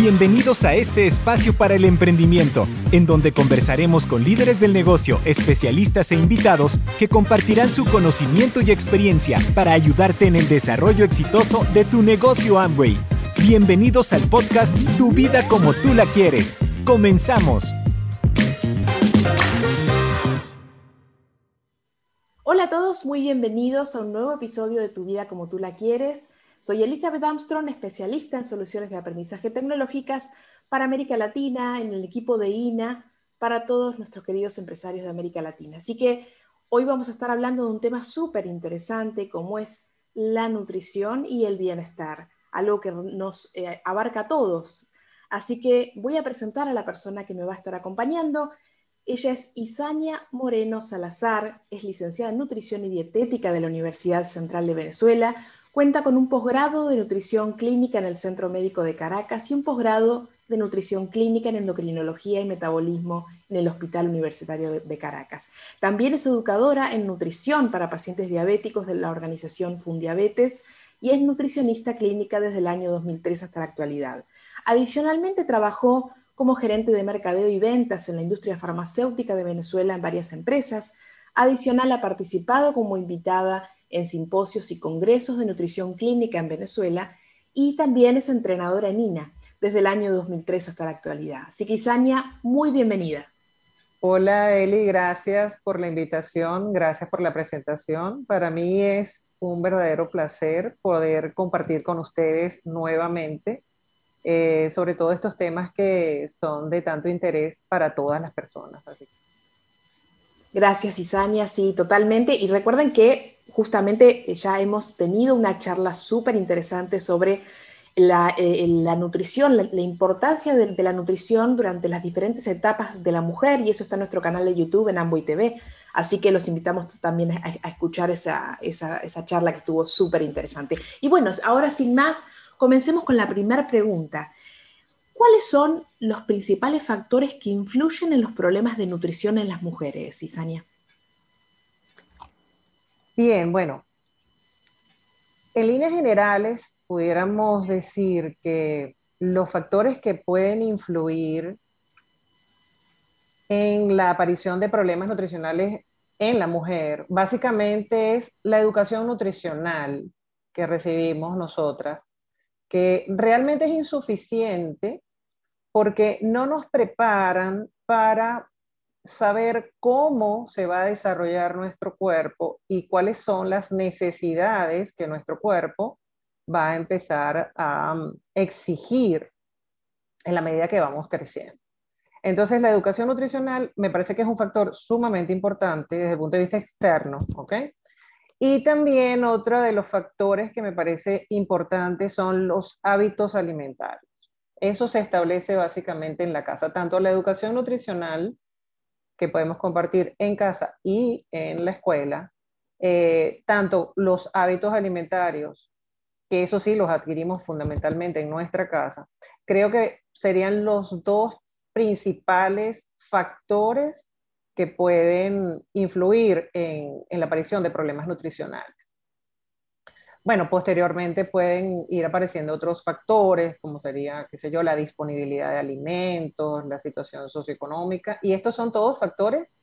Bienvenidos a este espacio para el emprendimiento, en donde conversaremos con líderes del negocio, especialistas e invitados que compartirán su conocimiento y experiencia para ayudarte en el desarrollo exitoso de tu negocio Amway. Bienvenidos al podcast Tu vida como tú la quieres. Comenzamos. Hola a todos, muy bienvenidos a un nuevo episodio de Tu vida como tú la quieres. Soy Elizabeth Armstrong, especialista en soluciones de aprendizaje tecnológicas para América Latina, en el equipo de INA, para todos nuestros queridos empresarios de América Latina. Así que hoy vamos a estar hablando de un tema súper interesante como es la nutrición y el bienestar, algo que nos eh, abarca a todos. Así que voy a presentar a la persona que me va a estar acompañando. Ella es Isania Moreno Salazar, es licenciada en Nutrición y Dietética de la Universidad Central de Venezuela, Cuenta con un posgrado de nutrición clínica en el Centro Médico de Caracas y un posgrado de nutrición clínica en endocrinología y metabolismo en el Hospital Universitario de Caracas. También es educadora en nutrición para pacientes diabéticos de la organización Fundiabetes y es nutricionista clínica desde el año 2003 hasta la actualidad. Adicionalmente trabajó como gerente de mercadeo y ventas en la industria farmacéutica de Venezuela en varias empresas. Adicional ha participado como invitada en simposios y congresos de nutrición clínica en Venezuela y también es entrenadora en INA desde el año 2003 hasta la actualidad. Así que Isania, muy bienvenida. Hola Eli, gracias por la invitación, gracias por la presentación. Para mí es un verdadero placer poder compartir con ustedes nuevamente eh, sobre todo estos temas que son de tanto interés para todas las personas. Gracias Isania, sí, totalmente. Y recuerden que justamente eh, ya hemos tenido una charla súper interesante sobre la, eh, nutrición, la, importancia de, la nutrición durante las diferentes etapas de la mujer, y eso está en nuestro canal de YouTube en Amboy TV. Así que los invitamos también a, escuchar esa, esa, charla que estuvo súper interesante. Y bueno, ahora sin más, comencemos con la primera pregunta. ¿Cuáles son los principales factores que influyen en los problemas de nutrición en las mujeres, Isania? Bien, bueno, en líneas generales pudiéramos decir que los factores que pueden influir en la aparición de problemas nutricionales en la mujer, básicamente es la educación nutricional que recibimos nosotras, que realmente es insuficiente porque no nos preparan para saber cómo se va a desarrollar nuestro cuerpo y cuáles son las necesidades que nuestro cuerpo va a empezar a um, exigir en la medida que vamos creciendo. Entonces, la educación nutricional me parece que es un factor sumamente importante desde el punto de vista externo, ¿ok? Y también otro de los factores que me parece importante son los hábitos alimentarios. Eso se establece básicamente en la casa, tanto la educación nutricional que podemos compartir en casa y en la escuela, eh, tanto los hábitos alimentarios, que eso sí los adquirimos fundamentalmente en nuestra casa, creo que serían los dos principales factores que pueden influir en la aparición de problemas nutricionales. Bueno, posteriormente pueden ir apareciendo otros factores, como sería, qué sé yo, la disponibilidad de alimentos, la situación socioeconómica, y estos son todos factores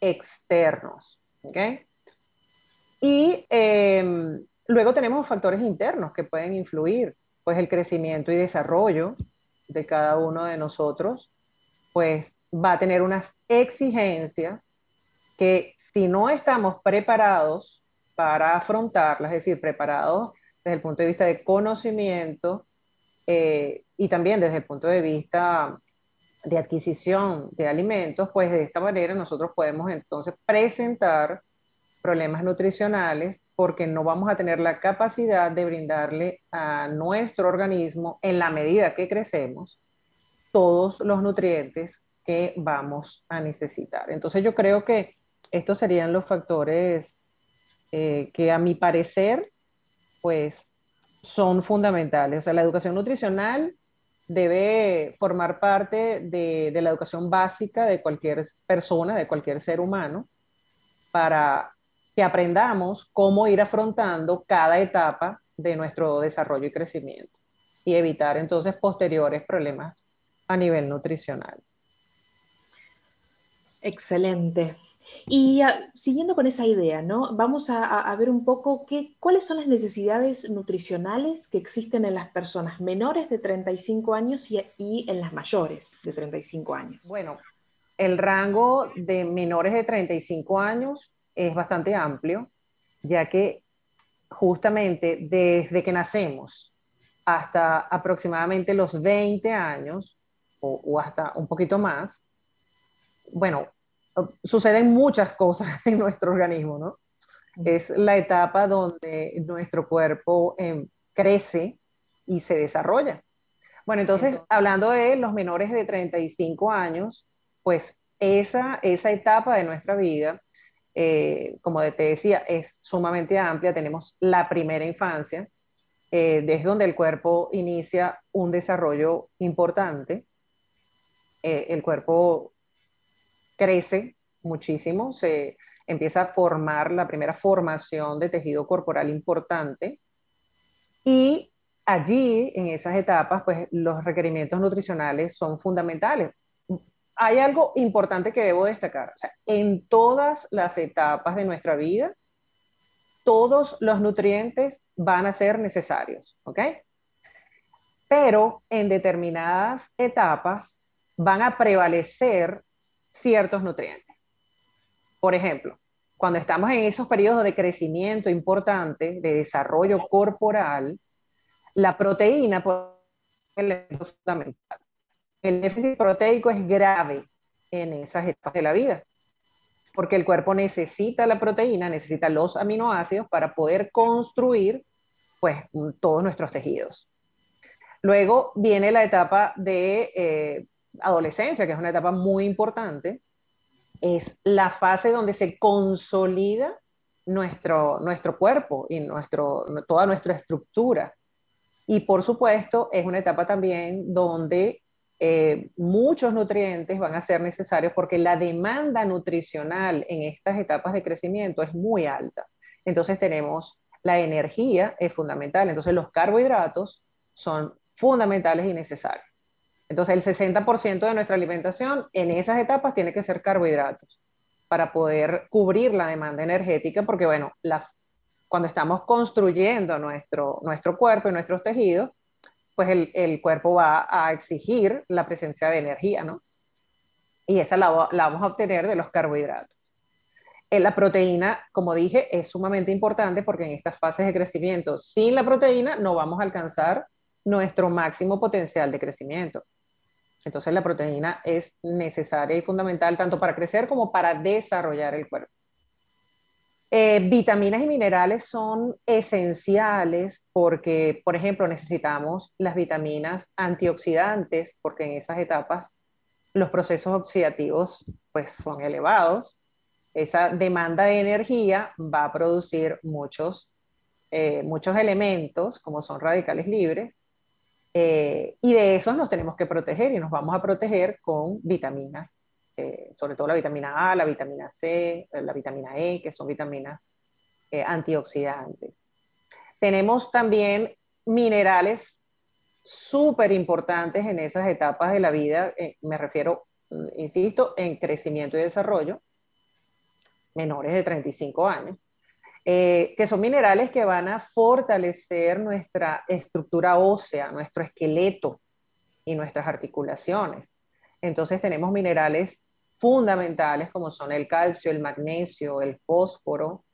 externos. ¿ok? Y em, luego tenemos factores internos que pueden influir, pues el crecimiento y desarrollo de cada uno de nosotros, pues va a tener unas exigencias que si no estamos preparados para afrontarlas, es decir, preparados desde el punto de vista de conocimiento eh, y también desde el punto de vista de adquisición de alimentos, pues de esta manera nosotros podemos entonces presentar problemas nutricionales porque no vamos a tener la capacidad de brindarle a nuestro organismo en la medida que crecemos todos los nutrientes que vamos a necesitar. Entonces yo creo que estos serían los factores eh, que a mi parecer, pues son fundamentales. O sea, la educación nutricional debe formar parte de, de, la educación básica de cualquier persona, de cualquier ser humano, para que aprendamos cómo ir afrontando cada etapa de nuestro desarrollo y crecimiento. y evitar entonces posteriores problemas a nivel nutricional. Excelente. Y ah, siguiendo con esa idea, ¿no? Vamos a, ver un poco qué, cuáles son las necesidades nutricionales que existen en las personas menores de 35 años y, en las mayores de 35 años. Bueno, el rango de menores de 35 años es bastante amplio, ya que justamente desde que nacemos hasta aproximadamente los 20 años o hasta un poquito más, bueno, suceden muchas cosas en nuestro organismo, ¿no? Es la etapa donde nuestro cuerpo em, crece y se desarrolla. Bueno, entonces, hablando de los menores de 35 años, pues esa, esa etapa de nuestra vida, eh, como te decía, es sumamente amplia. Tenemos la primera infancia, eh, desde donde el cuerpo inicia un desarrollo importante. Eh, el cuerpo crece muchísimo, se empieza a formar la primera formación de tejido corporal importante y allí, en esas etapas, pues los requerimientos nutricionales son fundamentales. Hay algo importante que debo destacar. en todas las etapas de nuestra vida, todos los nutrientes van a ser necesarios, ¿ok? Pero en determinadas etapas van a prevalecer ciertos nutrientes. Por ejemplo, cuando estamos en esos periodos de crecimiento importante, de desarrollo corporal, la proteína es fundamental. El déficit proteico es grave en esas etapas de la vida, porque el cuerpo necesita la proteína, necesita los aminoácidos para poder construir pues, todos nuestros tejidos. Luego viene la etapa de eh, adolescencia, que es una etapa muy importante, es la fase donde se consolida nuestro, nuestro cuerpo y nuestro, toda nuestra estructura. Y por supuesto, es una etapa también donde eh, muchos nutrientes van a ser necesarios porque la demanda nutricional en estas etapas de crecimiento es muy alta. Entonces tenemos la energía, es fundamental. Entonces los carbohidratos son fundamentales y necesarios. Entonces, el 60% de nuestra alimentación en esas etapas tiene que ser carbohidratos para poder cubrir la demanda energética, porque bueno, cuando estamos construyendo nuestro, nuestro cuerpo y nuestros tejidos, pues el, cuerpo va a exigir la presencia de energía, ¿no? Y esa la, la vamos a obtener de los carbohidratos. Eh, la proteína, como dije, es sumamente importante porque en estas fases de crecimiento, sin la proteína no vamos a alcanzar nuestro máximo potencial de crecimiento. Entonces la proteína es necesaria y fundamental tanto para crecer como para desarrollar el cuerpo. Eh, vitaminas y minerales son esenciales porque, por ejemplo, necesitamos las vitaminas antioxidantes porque en esas etapas los procesos oxidativos pues son elevados. Esa demanda de energía va a producir muchos, eh, muchos elementos como son radicales libres eh, y de esos nos tenemos que proteger y nos vamos a proteger con vitaminas, eh, sobre todo la vitamina A, la vitamina C, eh, la vitamina E, que son vitaminas antioxidantes. Tenemos también minerales súper importantes en esas etapas de la vida, me refiero, mm, insisto, en crecimiento y desarrollo, menores de 35 años. Eh, que son minerales que van a fortalecer nuestra estructura ósea, nuestro esqueleto y nuestras articulaciones. Entonces tenemos minerales fundamentales como son el calcio, el magnesio, el fósforo,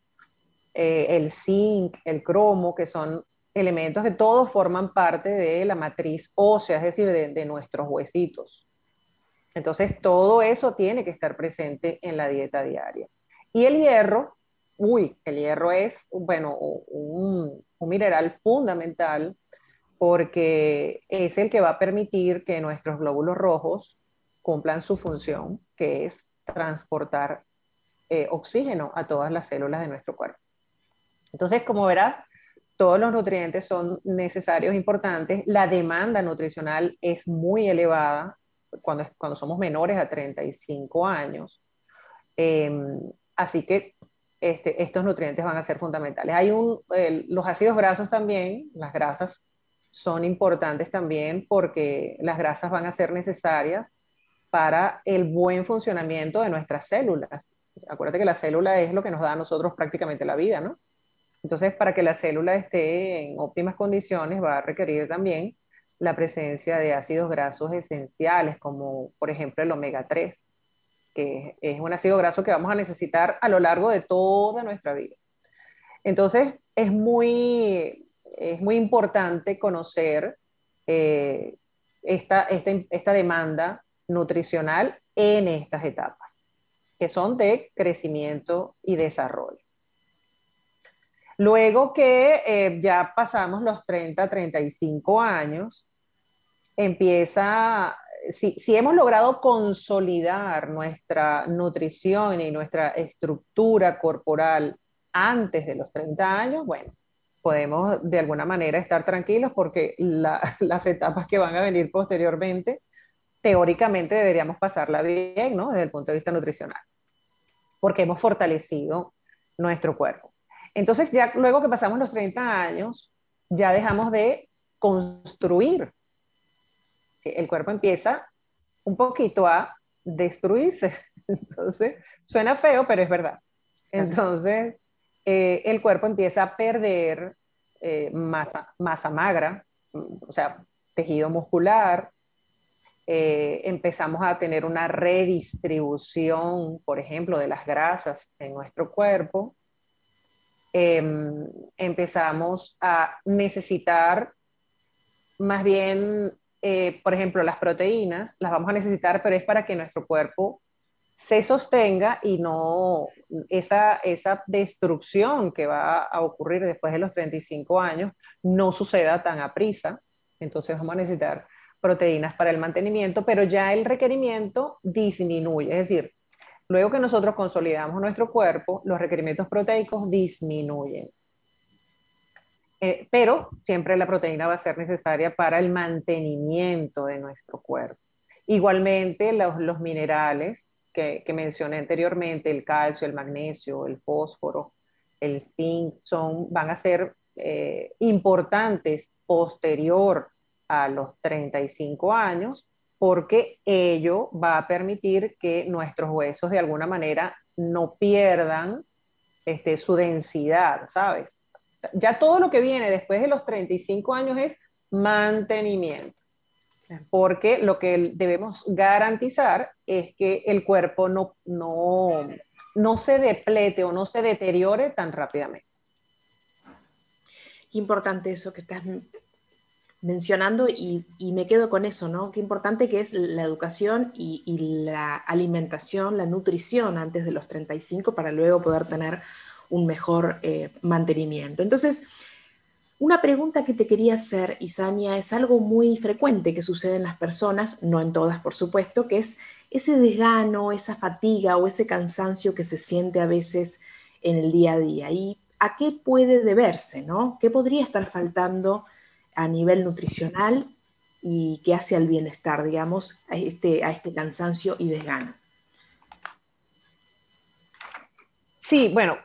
eh, el zinc, el cromo, que son elementos que todos forman parte de la matriz ósea, es decir, de nuestros huesitos. Entonces todo eso tiene que estar presente en la dieta diaria. Y el hierro, uy, el hierro es, bueno, un, mineral fundamental porque es el que va a permitir que nuestros glóbulos rojos cumplan su función, que es transportar eh, oxígeno a todas las células de nuestro cuerpo. Entonces, como verás, todos los nutrientes son necesarios, importantes. La demanda nutricional es muy elevada cuando, cuando somos menores a 35 años. Em, así que este, estos nutrientes van a ser fundamentales. Los ácidos grasos también, las grasas, son importantes también porque las grasas van a ser necesarias para el buen funcionamiento de nuestras células. Acuérdate que la célula es lo que nos da a nosotros prácticamente la vida, ¿no? Entonces, para que la célula esté en óptimas condiciones, va a requerir también la presencia de ácidos grasos esenciales, como por ejemplo el omega 3, que es un ácido graso que vamos a necesitar a lo largo de toda nuestra vida. Entonces, es muy, es muy importante conocer eh, esta, esta, demanda nutricional en estas etapas, que son de crecimiento y desarrollo. Luego que eh, ya pasamos los 30, 35 años, empieza, si, hemos logrado consolidar nuestra nutrición y nuestra estructura corporal antes de los 30 años, bueno, podemos de alguna manera estar tranquilos porque las etapas que van a venir posteriormente, teóricamente deberíamos pasarla bien, ¿no? Desde el punto de vista nutricional, porque hemos fortalecido nuestro cuerpo. Entonces, ya luego que pasamos los 30 años, ya dejamos de construir. El cuerpo empieza un poquito a destruirse. Entonces, suena feo, pero es verdad. Entonces, eh, el cuerpo empieza a perder eh, masa, masa magra, o sea, tejido muscular, eh, empezamos a tener una redistribución, por ejemplo, de las grasas en nuestro cuerpo, Em, empezamos a necesitar más bien, eh, por ejemplo, las proteínas, las vamos a necesitar, pero es para que nuestro cuerpo se sostenga y no esa, esa destrucción que va a ocurrir después de los 35 años no suceda tan a prisa. Entonces vamos a necesitar proteínas para el mantenimiento, pero ya el requerimiento disminuye, es decir, Luego que nosotros consolidamos nuestro cuerpo, los requerimientos proteicos disminuyen. Eh, pero siempre la proteína va a ser necesaria para el mantenimiento de nuestro cuerpo. Igualmente, los, minerales que, mencioné anteriormente, el calcio, el magnesio, el fósforo, el zinc, son, van a ser eh, importantes posterior a los 35 años porque ello va a permitir que nuestros huesos de alguna manera no pierdan este, su densidad, ¿sabes? Ya todo lo que viene después de los 35 años es mantenimiento, porque lo que debemos garantizar es que el cuerpo no, no, no se deplete o no se deteriore tan rápidamente. Importante eso que estás mencionando y, me quedo con eso, ¿no? Qué importante que es la educación y, la alimentación, la nutrición antes de los 35 para luego poder tener un mejor eh, mantenimiento. Entonces, una pregunta que te quería hacer, Isania, es algo muy frecuente que sucede en las personas, no en todas, por supuesto, que es ese desgano, esa fatiga o ese cansancio que se siente a veces en el día a día. ¿Y a qué puede deberse, no? ¿Qué podría estar faltando? a nivel nutricional y que hace al bienestar, digamos, a este, a este cansancio y desgano. Sí, bueno,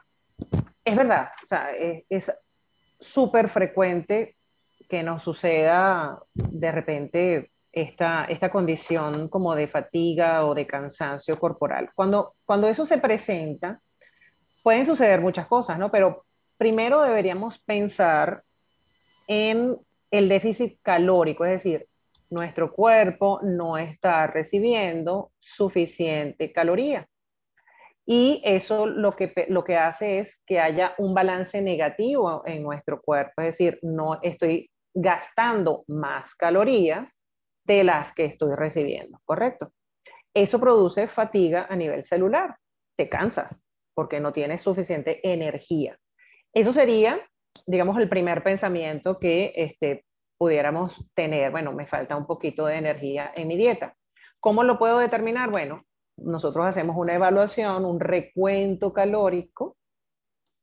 es verdad, o sea, es súper frecuente que nos suceda de repente esta, esta condición como de fatiga o de cansancio corporal. Cuando, cuando eso se presenta, pueden suceder muchas cosas, ¿no? Pero primero deberíamos pensar en el déficit calórico, es decir, nuestro cuerpo no está recibiendo suficiente caloría. Y eso lo que, lo que hace es que haya un balance negativo en nuestro cuerpo, es decir, no estoy gastando más calorías de las que estoy recibiendo, ¿correcto? Eso produce fatiga a nivel celular, te cansas porque no tienes suficiente energía. Eso sería digamos, el primer pensamiento que este, pudiéramos tener, bueno, me falta un poquito de energía en mi dieta. ¿Cómo lo puedo determinar? Bueno, nosotros hacemos una evaluación, un recuento calórico,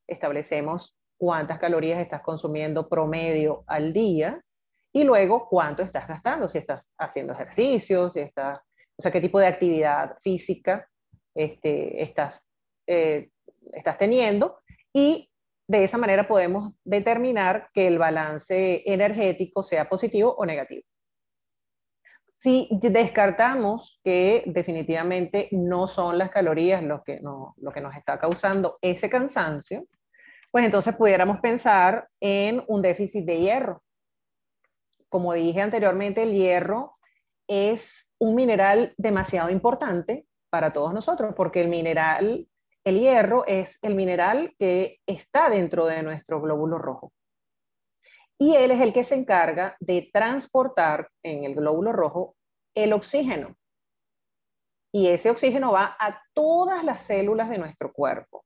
establecemos cuántas calorías estás consumiendo promedio al día y luego cuánto estás gastando, si estás haciendo ejercicios, si estás, o sea, qué tipo de actividad física este, estás, eh, estás teniendo y de esa manera podemos determinar que el balance energético sea positivo o negativo. Si descartamos que definitivamente no son las calorías lo que, lo que nos está causando ese cansancio, pues entonces pudiéramos pensar en un déficit de hierro. Como dije anteriormente, el hierro es un mineral demasiado importante para todos nosotros, porque el mineral, el hierro es el mineral que está dentro de nuestro glóbulo rojo. Y él es el que se encarga de transportar en el glóbulo rojo el oxígeno. Y ese oxígeno va a todas las células de nuestro cuerpo.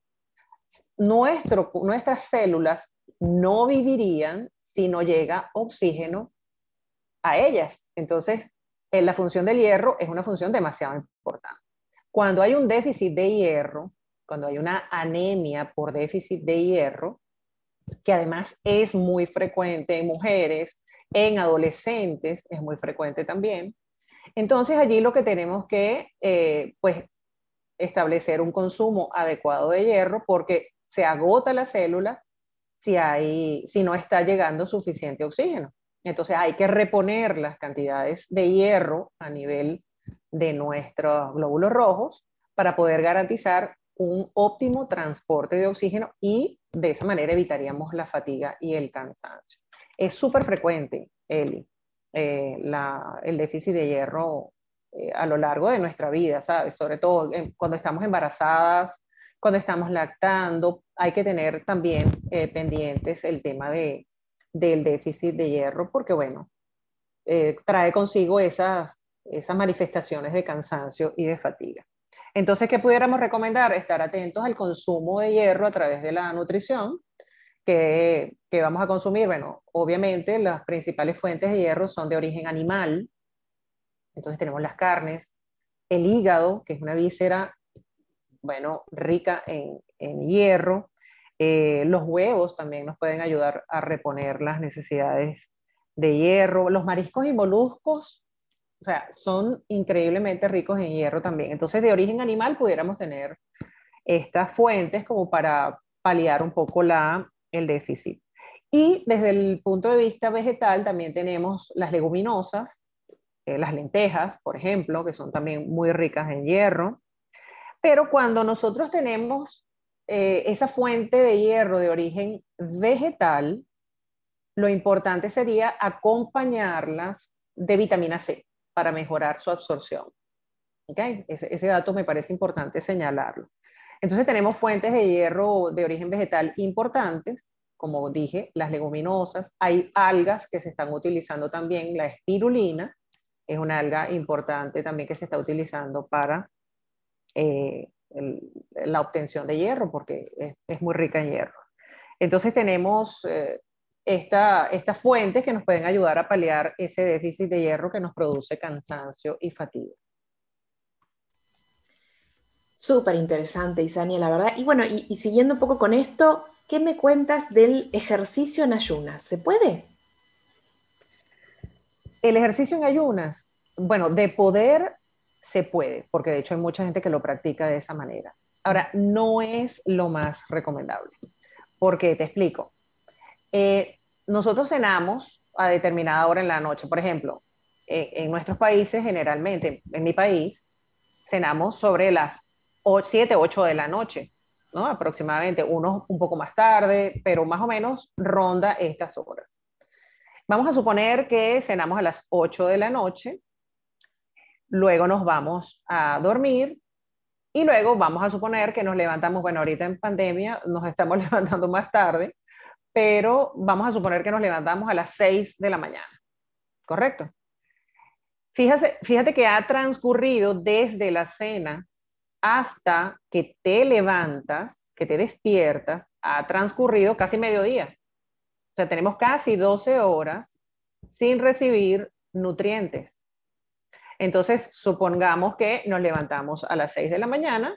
Nuestras células no vivirían si no llega oxígeno a ellas. Entonces, la función del hierro es una función demasiado importante. Cuando hay un déficit de hierro, cuando hay una anemia por déficit de hierro, que además es muy frecuente en mujeres, en adolescentes, es muy frecuente también. Entonces allí lo que tenemos que, eh, pues, establecer un consumo adecuado de hierro porque se agota la célula si, hay, si no está llegando suficiente oxígeno. Entonces hay que reponer las cantidades de hierro a nivel de nuestros glóbulos rojos para poder garantizar un óptimo transporte de oxígeno y de esa manera evitaríamos la fatiga y el cansancio. Es súper frecuente, Eli, eh, el déficit de hierro eh, a lo largo de nuestra vida, ¿sabes? Sobre todo cuando estamos embarazadas, cuando estamos lactando, hay que tener también eh, pendientes el tema de, del déficit de hierro, porque bueno, trae consigo esas, esas manifestaciones de cansancio y de fatiga. Entonces, ¿qué pudiéramos recomendar? Estar atentos al consumo de hierro a través de la nutrición que, que vamos a consumir. Bueno, obviamente las principales fuentes de hierro son de origen animal. Entonces tenemos las carnes, el hígado, que es una víscera, bueno, rica en, en hierro, eh, los huevos también nos pueden ayudar a reponer las necesidades de hierro. Los mariscos y moluscos, o sea, son increíblemente ricos en hierro también. Entonces, de origen animal pudiéramos tener estas fuentes como para paliar un poco el déficit. Y desde el punto de vista vegetal también tenemos las leguminosas, eh, las lentejas, por ejemplo, que son también muy ricas en hierro. Pero cuando nosotros tenemos eh, esa fuente de hierro de origen vegetal, lo importante sería acompañarlas de vitamina C para mejorar su absorción. ¿Okay? Ese, dato me parece importante señalarlo. Entonces tenemos fuentes de hierro de origen vegetal importantes, como dije, las leguminosas. Hay algas que se están utilizando también, la espirulina es una alga importante también que se está utilizando para eh, la obtención de hierro, porque es, muy rica en hierro. Entonces tenemos eh, estas fuentes que nos pueden ayudar a paliar ese déficit de hierro que nos produce cansancio y fatiga. Súper interesante, Isania, la verdad. Y bueno, y, siguiendo un poco con esto, ¿qué me cuentas del ejercicio en ayunas? ¿Se puede? El ejercicio en ayunas, bueno, de poder se puede, porque de hecho hay mucha gente que lo practica de esa manera. Ahora, no es lo más recomendable, porque te explico. Eh, nosotros cenamos a determinada hora en la noche, por ejemplo, eh, en nuestros países generalmente, en mi país, cenamos sobre las 7, 8 de la noche, ¿no? Aproximadamente, unos un poco más tarde, pero más o menos ronda estas horas. Vamos a suponer que cenamos a las 8 de la noche, luego nos vamos a dormir y luego vamos a suponer que nos levantamos, bueno, ahorita en pandemia nos estamos levantando más tarde, pero vamos a suponer que nos levantamos a las 6 de la mañana, ¿correcto? Fíjate, fíjate que ha transcurrido desde la cena hasta que te levantas, que te despiertas, ha transcurrido casi mediodía. O sea, tenemos casi 12 horas sin recibir nutrientes. Entonces, supongamos que nos levantamos a las 6 de la mañana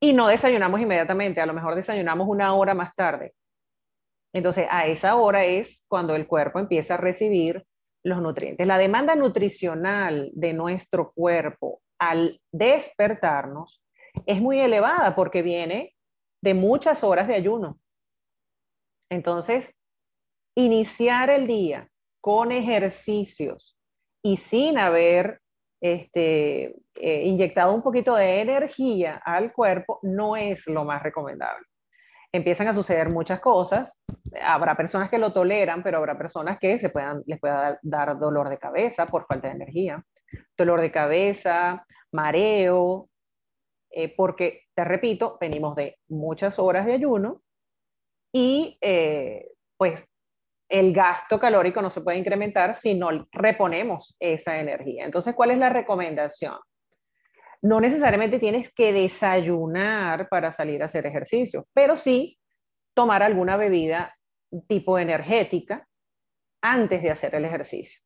y no desayunamos inmediatamente, a lo mejor desayunamos una hora más tarde. Entonces, a esa hora es cuando el cuerpo empieza a recibir los nutrientes. La demanda nutricional de nuestro cuerpo al despertarnos es muy elevada porque viene de muchas horas de ayuno. Entonces, iniciar el día con ejercicios y sin haber este, eh, inyectado un poquito de energía al cuerpo no es lo más recomendable. Empiezan a suceder muchas cosas. Habrá personas que lo toleran, pero habrá personas que se puedan, les pueda dar dolor de cabeza por falta de energía, dolor de cabeza, mareo, eh, porque, te repito, venimos de muchas horas de ayuno y eh, pues el gasto calórico no se puede incrementar si no reponemos esa energía. Entonces, ¿cuál es la recomendación? No necesariamente tienes que desayunar para salir a hacer ejercicio, pero sí tomar alguna bebida tipo energética antes de hacer el ejercicio.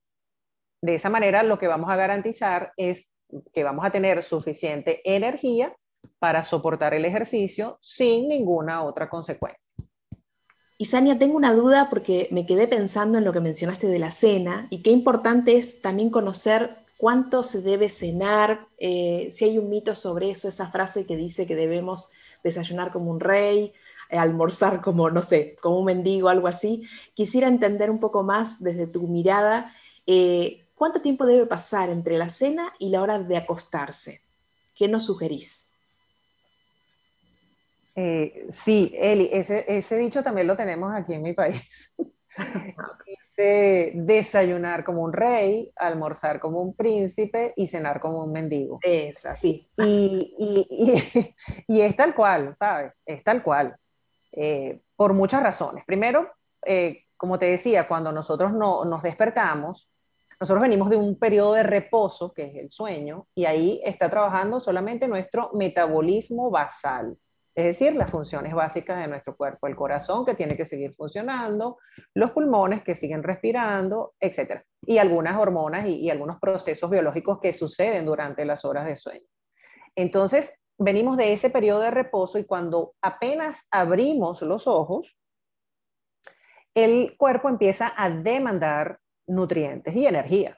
De esa manera, lo que vamos a garantizar es que vamos a tener suficiente energía para soportar el ejercicio sin ninguna otra consecuencia. Y Sania, tengo una duda porque me quedé pensando en lo que mencionaste de la cena y qué importante es también conocer cuánto se debe cenar, eh, si hay un mito sobre eso, esa frase que dice que debemos desayunar como un rey, eh, almorzar como, no sé, como un mendigo, algo así. Quisiera entender un poco más desde tu mirada, eh, ¿cuánto tiempo debe pasar entre la cena y la hora de acostarse? ¿Qué nos sugerís? Sí, Eli, ese, dicho también lo tenemos aquí en mi país. Dice desayunar como un rey, almorzar como un príncipe y cenar como un mendigo. Es así. Y, y, es tal cual, ¿sabes? Es tal cual. Eh, por muchas razones. Primero, eh, como te decía, cuando nosotros no, nos despertamos, nosotros venimos de un periodo de reposo, que es el sueño, y ahí está trabajando solamente nuestro metabolismo basal es decir, las funciones básicas de nuestro cuerpo, el corazón que tiene que seguir funcionando, los pulmones que siguen respirando, etc. Y algunas hormonas y, algunos procesos biológicos que suceden durante las horas de sueño. Entonces, venimos de ese periodo de reposo y cuando apenas abrimos los ojos, el cuerpo empieza a demandar nutrientes y energía.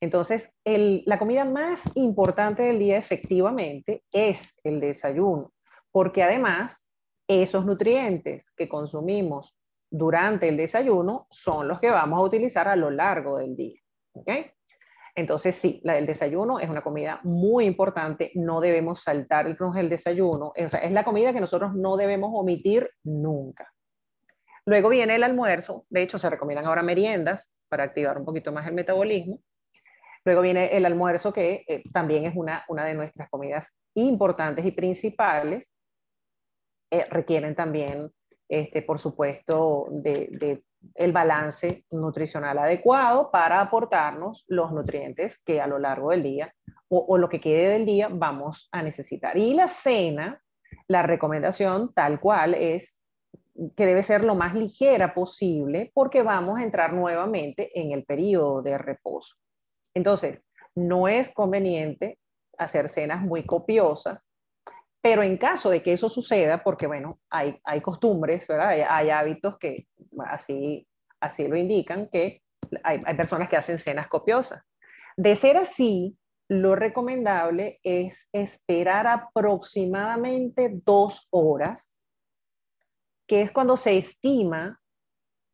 Entonces, la comida más importante del día efectivamente es el desayuno porque además esos nutrientes que consumimos durante el desayuno son los que vamos a utilizar a lo largo del día. Entonces, sí, la del desayuno es una comida muy importante, no debemos saltarnos el desayuno, o sea, es la comida que nosotros no debemos omitir nunca. Luego viene el almuerzo, de hecho se recomiendan ahora meriendas para activar un poquito más el metabolismo. Luego viene el almuerzo, que eh, también es una, una de nuestras comidas importantes y principales, eh, requieren también, este, por supuesto, de, el balance nutricional adecuado para aportarnos los nutrientes que a lo largo del día o, o, lo que quede del día vamos a necesitar. Y la cena, la recomendación tal cual es que debe ser lo más ligera posible porque vamos a entrar nuevamente en el periodo de reposo. Entonces, no es conveniente hacer cenas muy copiosas pero en caso de que eso suceda, porque bueno, hay, hay costumbres, ¿verdad? Hay, hábitos que así, así lo indican, que hay, hay personas que hacen cenas copiosas. De ser así, lo recomendable es esperar aproximadamente dos horas, que es cuando se estima,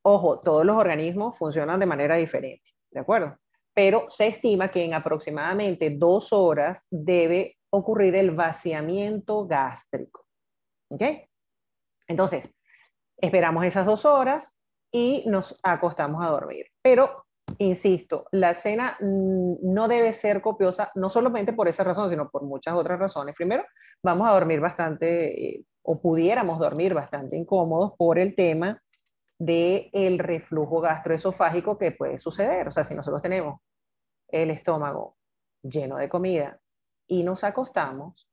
ojo, todos los organismos funcionan de manera diferente, ¿de acuerdo? Pero se estima que en aproximadamente dos horas debe ocurrir el vaciamiento gástrico. ¿Ok? Entonces, esperamos esas dos horas y nos acostamos a dormir. Pero, insisto, la cena no debe ser copiosa, no solamente por esa razón, sino por muchas otras razones. Primero, vamos a dormir bastante, eh, o pudiéramos dormir bastante incómodos por el tema del el reflujo gastroesofágico que puede suceder. O sea, si nosotros tenemos el estómago lleno de comida y nos acostamos,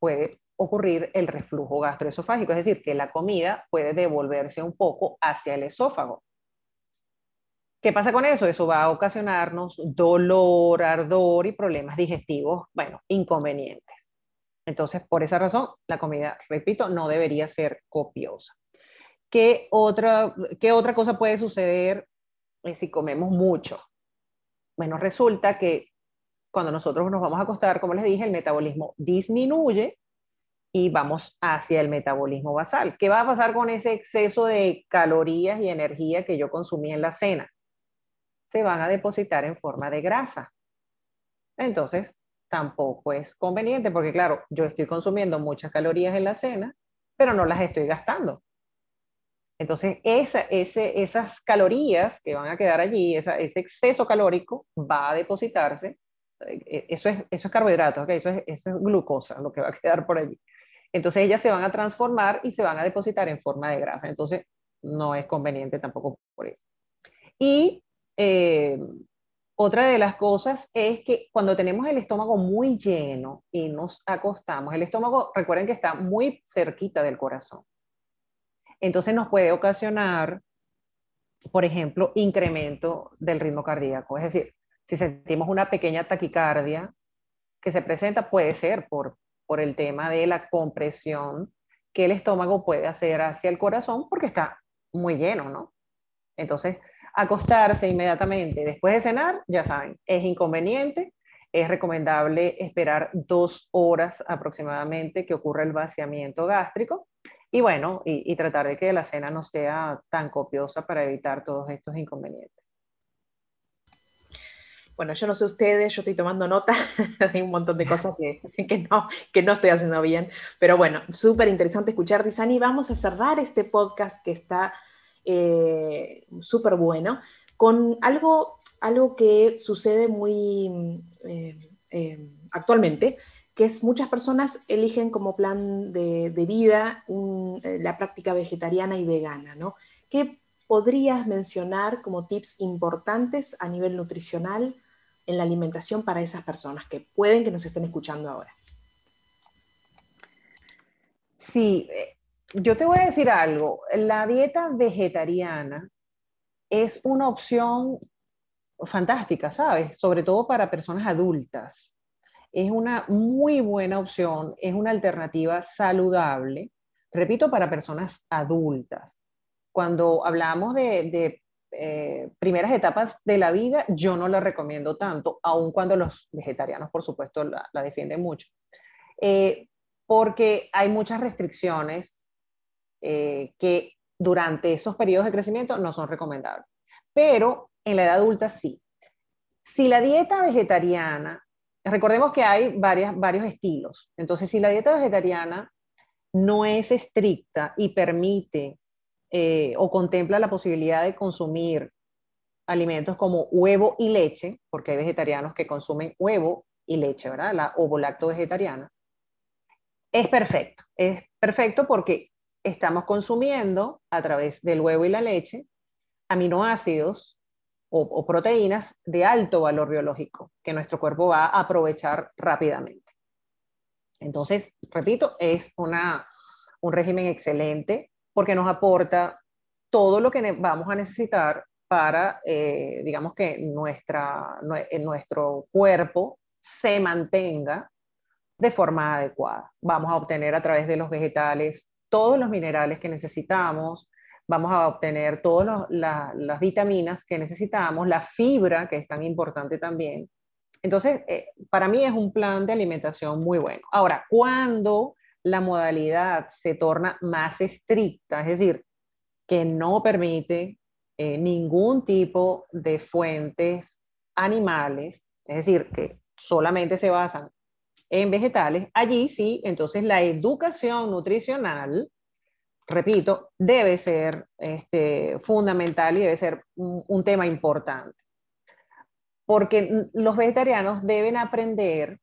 puede ocurrir el reflujo gastroesofágico, es decir, que la comida puede devolverse un poco hacia el esófago. ¿Qué pasa con eso? Eso va a ocasionarnos dolor, ardor y problemas digestivos, bueno, inconvenientes. Entonces, por esa razón, la comida, repito, no debería ser copiosa. ¿Qué otra, qué otra cosa puede suceder eh, si comemos mucho? Bueno, resulta que cuando nosotros nos vamos a acostar, como les dije, el metabolismo disminuye y vamos hacia el metabolismo basal. ¿Qué va a pasar con ese exceso de calorías y energía que yo consumí en la cena? Se van a depositar en forma de grasa. Entonces, tampoco es conveniente porque, claro, yo estoy consumiendo muchas calorías en la cena, pero no las estoy gastando. Entonces, esa, ese, esas calorías que van a quedar allí, ese exceso calórico va a depositarse. Eh, eso es, eso es carbohidratos, eso, es, eso es glucosa, lo que va a quedar por allí. Entonces, ellas se van a transformar y se van a depositar en forma de grasa. Entonces, no es conveniente tampoco por eso. Y eh, otra de las cosas es que cuando tenemos el estómago muy lleno y nos acostamos, el estómago, recuerden que está muy cerquita del corazón. Entonces nos puede ocasionar, por ejemplo, incremento del ritmo cardíaco. Es decir, si sentimos una pequeña taquicardia que se presenta, puede ser por, por el tema de la compresión que el estómago puede hacer hacia el corazón porque está muy lleno, ¿no? Entonces, acostarse inmediatamente después de cenar, ya saben, es inconveniente. Es recomendable esperar dos horas aproximadamente que ocurra el vaciamiento gástrico y bueno, y, tratar de que la cena no sea tan copiosa para evitar todos estos inconvenientes. Bueno, yo no sé ustedes, yo estoy tomando nota de un montón de cosas que, que, no, que no estoy haciendo bien, pero bueno, súper interesante escuchar, Dizani. Vamos a cerrar este podcast que está eh, súper bueno, con algo, algo que sucede muy eh, eh, actualmente, que es muchas personas eligen como plan de, vida la práctica vegetariana y vegana, ¿no? ¿Qué podrías mencionar como tips importantes a nivel nutricional en la alimentación para esas personas que pueden que nos estén escuchando ahora? Sí, yo te voy a decir algo, la dieta vegetariana es una opción fantástica, ¿sabes? Sobre todo para personas adultas. Es una muy buena opción, es una alternativa saludable, repito, para personas adultas. Cuando hablamos de, eh, primeras etapas de la vida, yo no la recomiendo tanto, aun cuando los vegetarianos, por supuesto, la, defienden mucho. Eh, porque hay muchas restricciones eh, que durante esos periodos de crecimiento no son recomendables. Pero en la edad adulta sí. Si la dieta vegetariana, recordemos que hay varias, varios estilos, entonces si la dieta vegetariana no es estricta y permite eh, o contempla la posibilidad de consumir alimentos como huevo y leche, porque hay vegetarianos que consumen huevo y leche, ¿verdad? La ovolacto vegetariana. Es perfecto, es perfecto porque estamos consumiendo a través del huevo y la leche aminoácidos o, proteínas de alto valor biológico que nuestro cuerpo va a aprovechar rápidamente. Entonces, repito, es una, un régimen excelente porque nos aporta todo lo que vamos a necesitar para, eh, digamos que nuestra, nuestro cuerpo se mantenga de forma adecuada. Vamos a obtener a través de los vegetales todos los minerales que necesitamos, vamos a obtener todas las vitaminas que necesitamos, la fibra, que es tan importante también. Entonces, eh, para mí es un plan de alimentación muy bueno. Ahora, cuando la modalidad se torna más estricta, es decir, que no permite eh, ningún tipo de fuentes animales, es decir, que solamente se basan en vegetales, allí sí, entonces la educación nutricional, repito, debe ser este, fundamental y debe ser un, tema importante. Porque los vegetarianos deben aprender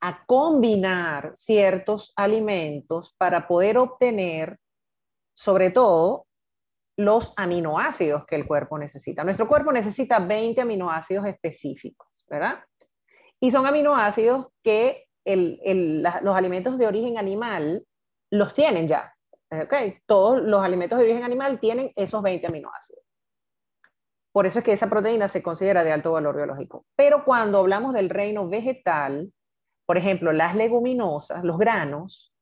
a combinar ciertos alimentos para poder obtener, sobre todo, los aminoácidos que el cuerpo necesita. Nuestro cuerpo necesita 20 aminoácidos específicos, ¿verdad? Y son aminoácidos que los alimentos de origen animal los tienen ya. ¿okay? Todos los alimentos de origen animal tienen esos 20 aminoácidos. Por eso es que esa proteína se considera de alto valor biológico. Pero cuando hablamos del reino vegetal, por ejemplo, las leguminosas, los granos,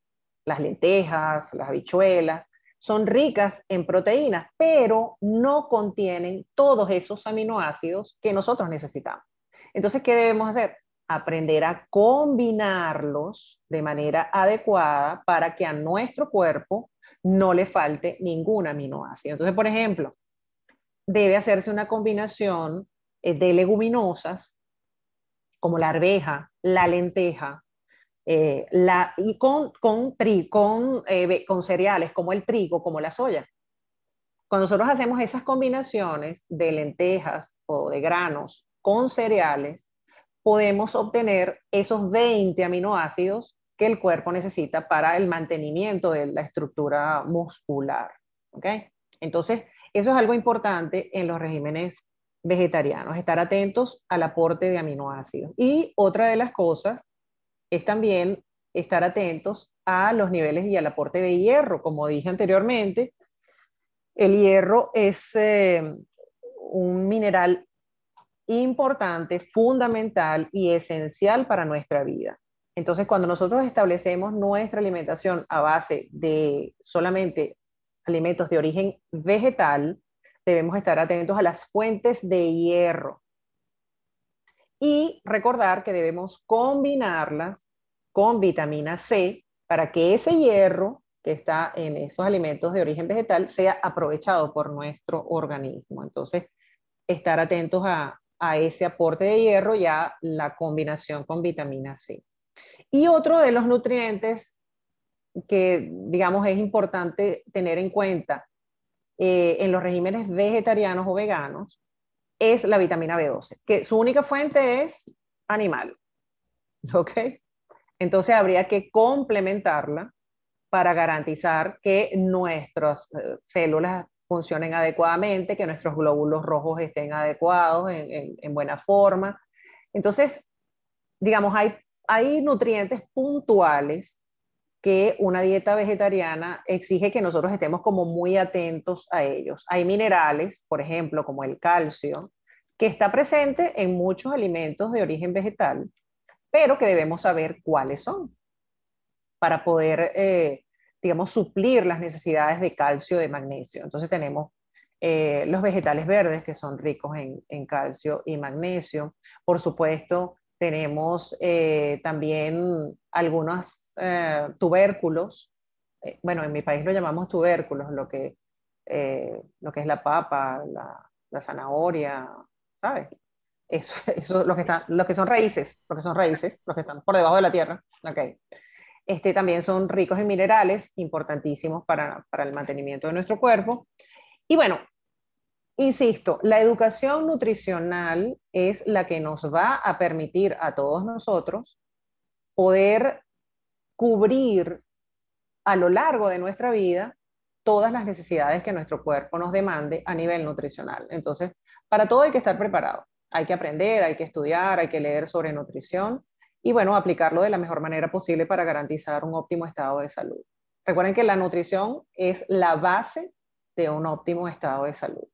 las lentejas, las habichuelas, son ricas en proteínas, pero no contienen todos esos aminoácidos que nosotros necesitamos. Entonces, ¿qué debemos hacer? aprender a combinarlos de manera adecuada para que a nuestro cuerpo no le falte ningún aminoácido. Entonces, por ejemplo, debe hacerse una combinación eh, de leguminosas como la arveja, la lenteja, eh, y con, con, con, eh, con cereales como el trigo, como la soya. Cuando nosotros hacemos esas combinaciones de lentejas o de granos con cereales, podemos obtener esos 20 aminoácidos que el cuerpo necesita para el mantenimiento de la estructura muscular. ¿ok? Entonces, eso es algo importante en los regímenes vegetarianos, estar atentos al aporte de aminoácidos. Y otra de las cosas es también estar atentos a los niveles y al aporte de hierro. Como dije anteriormente, el hierro es eh, un mineral importante, fundamental y esencial para nuestra vida. Entonces, cuando nosotros establecemos nuestra alimentación a base de solamente alimentos de origen vegetal, debemos estar atentos a las fuentes de hierro. Y recordar que debemos combinarlas con vitamina C para que ese hierro que está en esos alimentos de origen vegetal sea aprovechado por nuestro organismo. Entonces, estar atentos a, a ese aporte de hierro y a la combinación con vitamina C. Y otro de los nutrientes que, digamos, es importante tener en cuenta eh, en los regímenes vegetarianos o veganos es la vitamina B12, que su única fuente es animal. ¿Ok? Entonces habría que complementarla para garantizar que nuestras eh, células funcionen adecuadamente, que nuestros glóbulos rojos estén adecuados, en, buena forma. Entonces, digamos, hay, hay nutrientes puntuales que una dieta vegetariana exige que nosotros estemos como muy atentos a ellos. Hay minerales, por ejemplo, como el calcio, que está presente en muchos alimentos de origen vegetal, pero que debemos saber cuáles son para poder, eh, digamos, suplir las necesidades de calcio, de magnesio. Entonces tenemos eh, los vegetales verdes que son ricos en, calcio y magnesio. Por supuesto, tenemos eh, también algunos tubérculos. bueno, en mi país lo llamamos tubérculos, lo que, lo que es la papa, la, la zanahoria, ¿sabes? Eso, eso lo que están, los que son raíces, los que son raíces, los que están por debajo de la tierra, okay. Este, también son ricos en minerales, importantísimos para, para el mantenimiento de nuestro cuerpo. Y bueno, insisto, la educación nutricional es la que nos va a permitir a todos nosotros poder cubrir a lo largo de nuestra vida todas las necesidades que nuestro cuerpo nos demande a nivel nutricional. Entonces, para todo hay que estar preparado. Hay que aprender, hay que estudiar, hay que leer sobre nutrición y bueno, aplicarlo de la mejor manera posible para garantizar un óptimo estado de salud. Recuerden que la nutrición es la base de un óptimo estado de salud.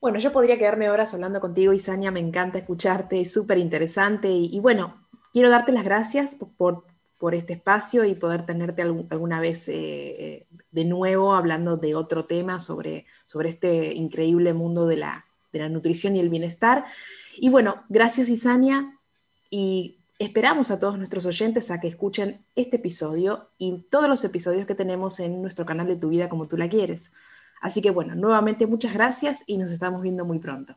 Bueno, yo podría quedarme horas hablando contigo, Isania, me encanta escucharte, es súper interesante y, bueno, quiero darte las gracias por, por, este espacio y poder tenerte alguna vez eh, eh, de nuevo hablando de otro tema sobre, sobre este increíble mundo de la, de la nutrición y el bienestar. Y bueno, gracias Isania y esperamos a todos nuestros oyentes a que escuchen este episodio y todos los episodios que tenemos en nuestro canal de Tu vida como tú la quieres. Así que bueno, nuevamente muchas gracias y nos estamos viendo muy pronto.